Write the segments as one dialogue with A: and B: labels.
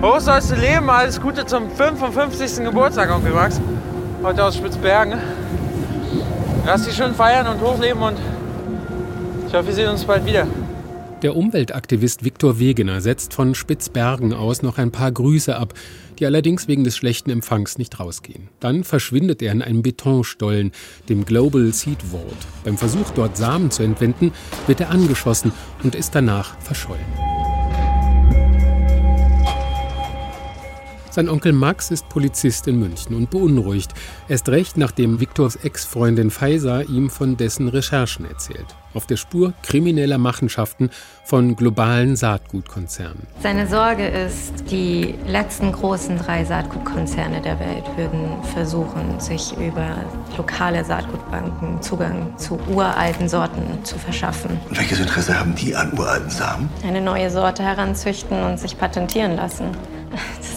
A: Hoch sollst du leben, alles Gute zum 55. Geburtstag, Onkel Max. Heute aus Spitzbergen. Lass dich schön feiern und hochleben und ich hoffe, wir sehen uns bald wieder.
B: Der Umweltaktivist Viktor Wegener setzt von Spitzbergen aus noch ein paar Grüße ab, die allerdings wegen des schlechten Empfangs nicht rausgehen. Dann verschwindet er in einem Betonstollen, dem Global Seed Vault. Beim Versuch, dort Samen zu entwenden, wird er angeschossen und ist danach verschollen. Sein Onkel Max ist Polizist in München und beunruhigt. Erst recht, nachdem Viktors Ex-Freundin Faisa ihm von dessen Recherchen erzählt. Auf der Spur krimineller Machenschaften von globalen Saatgutkonzernen.
C: Seine Sorge ist, die letzten großen drei Saatgutkonzerne der Welt würden versuchen, sich über lokale Saatgutbanken Zugang zu uralten Sorten zu verschaffen.
D: Und welches Interesse haben die an uralten Samen?
C: Eine neue Sorte heranzüchten und sich patentieren lassen.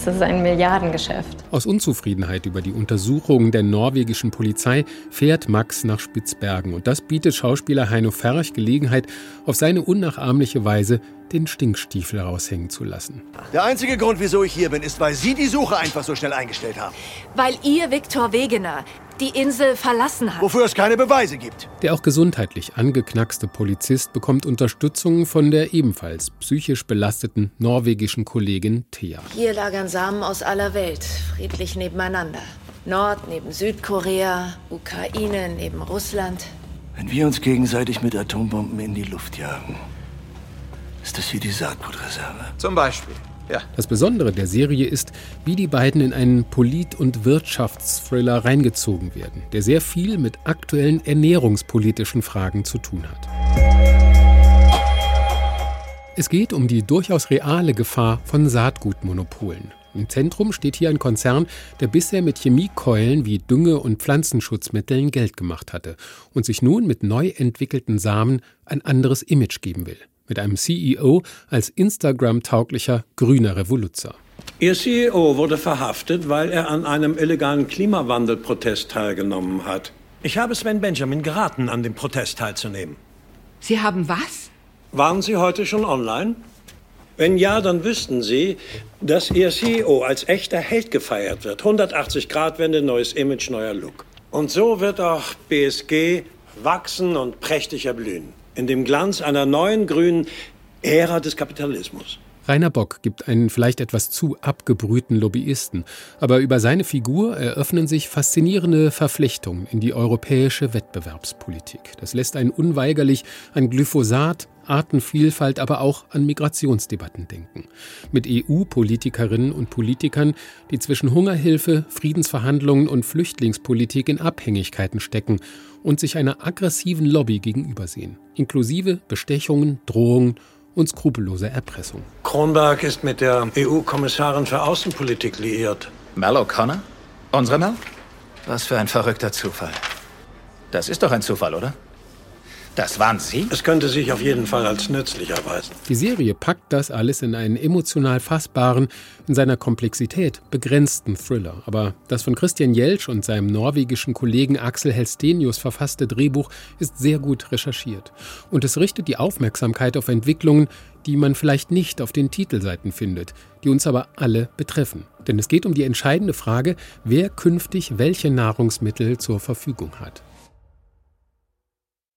C: Das ist ein Milliardengeschäft.
B: Aus Unzufriedenheit über die Untersuchungen der norwegischen Polizei fährt Max nach Spitzbergen. Und das bietet Schauspieler Heino Ferch Gelegenheit, auf seine unnachahmliche Weise den Stinkstiefel raushängen zu lassen.
D: Der einzige Grund, wieso ich hier bin, ist, weil Sie die Suche einfach so schnell eingestellt haben.
E: Weil ihr Viktor Wegener die Insel verlassen hat.
D: Wofür es keine Beweise gibt.
B: Der auch gesundheitlich angeknackste Polizist bekommt Unterstützung von der ebenfalls psychisch belasteten norwegischen Kollegin Thea.
E: Hier lagern Samen aus aller Welt, friedlich nebeneinander. Nord neben Südkorea, Ukraine neben Russland.
D: Wenn wir uns gegenseitig mit Atombomben in die Luft jagen, ist das hier die Saatgutreserve.
A: Zum Beispiel. Ja.
B: Das Besondere der Serie ist, wie die beiden in einen Polit- und Wirtschaftsthriller reingezogen werden, der sehr viel mit aktuellen ernährungspolitischen Fragen zu tun hat. Es geht um die durchaus reale Gefahr von Saatgutmonopolen. Im Zentrum steht hier ein Konzern, der bisher mit Chemiekeulen wie Dünge- und Pflanzenschutzmitteln Geld gemacht hatte und sich nun mit neu entwickelten Samen ein anderes Image geben will mit einem CEO als Instagram-tauglicher grüner Revoluzer.
F: Ihr CEO wurde verhaftet, weil er an einem illegalen Klimawandelprotest teilgenommen hat. Ich habe Sven Benjamin geraten, an dem Protest teilzunehmen.
G: Sie haben was?
F: Waren Sie heute schon online? Wenn ja, dann wüssten Sie, dass Ihr CEO als echter Held gefeiert wird. 180-Grad-Wende, neues Image, neuer Look. Und so wird auch BSG wachsen und prächtig erblühen in dem Glanz einer neuen grünen Ära des Kapitalismus.
B: Rainer Bock gibt einen vielleicht etwas zu abgebrühten Lobbyisten, aber über seine Figur eröffnen sich faszinierende Verflechtungen in die europäische Wettbewerbspolitik. Das lässt einen unweigerlich an Glyphosat, Artenvielfalt, aber auch an Migrationsdebatten denken. Mit EU-Politikerinnen und Politikern, die zwischen Hungerhilfe, Friedensverhandlungen und Flüchtlingspolitik in Abhängigkeiten stecken und sich einer aggressiven Lobby gegenübersehen, inklusive Bestechungen, Drohungen und skrupelloser Erpressung.
F: Kronberg ist mit der EU-Kommissarin für Außenpolitik liiert.
H: Mel O'Connor? Unsere Mel? Was für ein verrückter Zufall. Das ist doch ein Zufall, oder? Das waren Sie?
F: Es könnte sich auf jeden Fall als nützlich erweisen.
B: Die Serie packt das alles in einen emotional fassbaren, in seiner Komplexität begrenzten Thriller. Aber das von Christian Jelsch und seinem norwegischen Kollegen Axel Helstenius verfasste Drehbuch ist sehr gut recherchiert. Und es richtet die Aufmerksamkeit auf Entwicklungen, die man vielleicht nicht auf den Titelseiten findet, die uns aber alle betreffen. Denn es geht um die entscheidende Frage, wer künftig welche Nahrungsmittel zur Verfügung hat.